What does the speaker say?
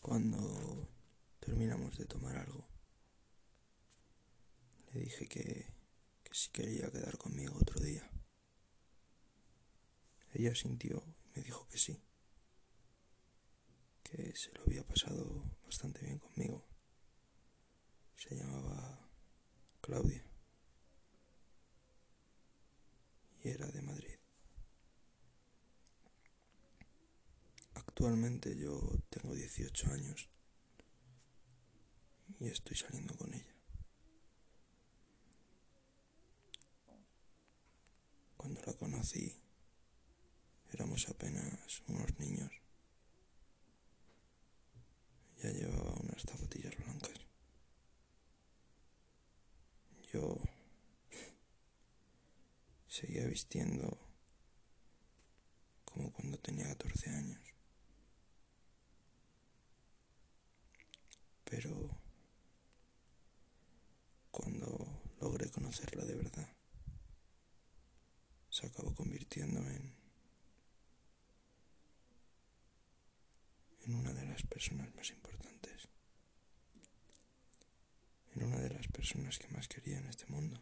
cuando... Terminamos de tomar algo, le dije que, que si quería quedar conmigo otro día. Ella sintió y me dijo que sí, que se lo había pasado bastante bien conmigo. Se llamaba Claudia y era de Madrid. Actualmente yo tengo 18 años y estoy saliendo con ella. Cuando la conocí éramos apenas unos niños. Ya llevaba unas zapatillas blancas. Yo seguía vistiendo como cuando tenía 14 años. Pero cuando logré conocerla de verdad, se acabó convirtiendo en, en una de las personas más importantes, en una de las personas que más quería en este mundo.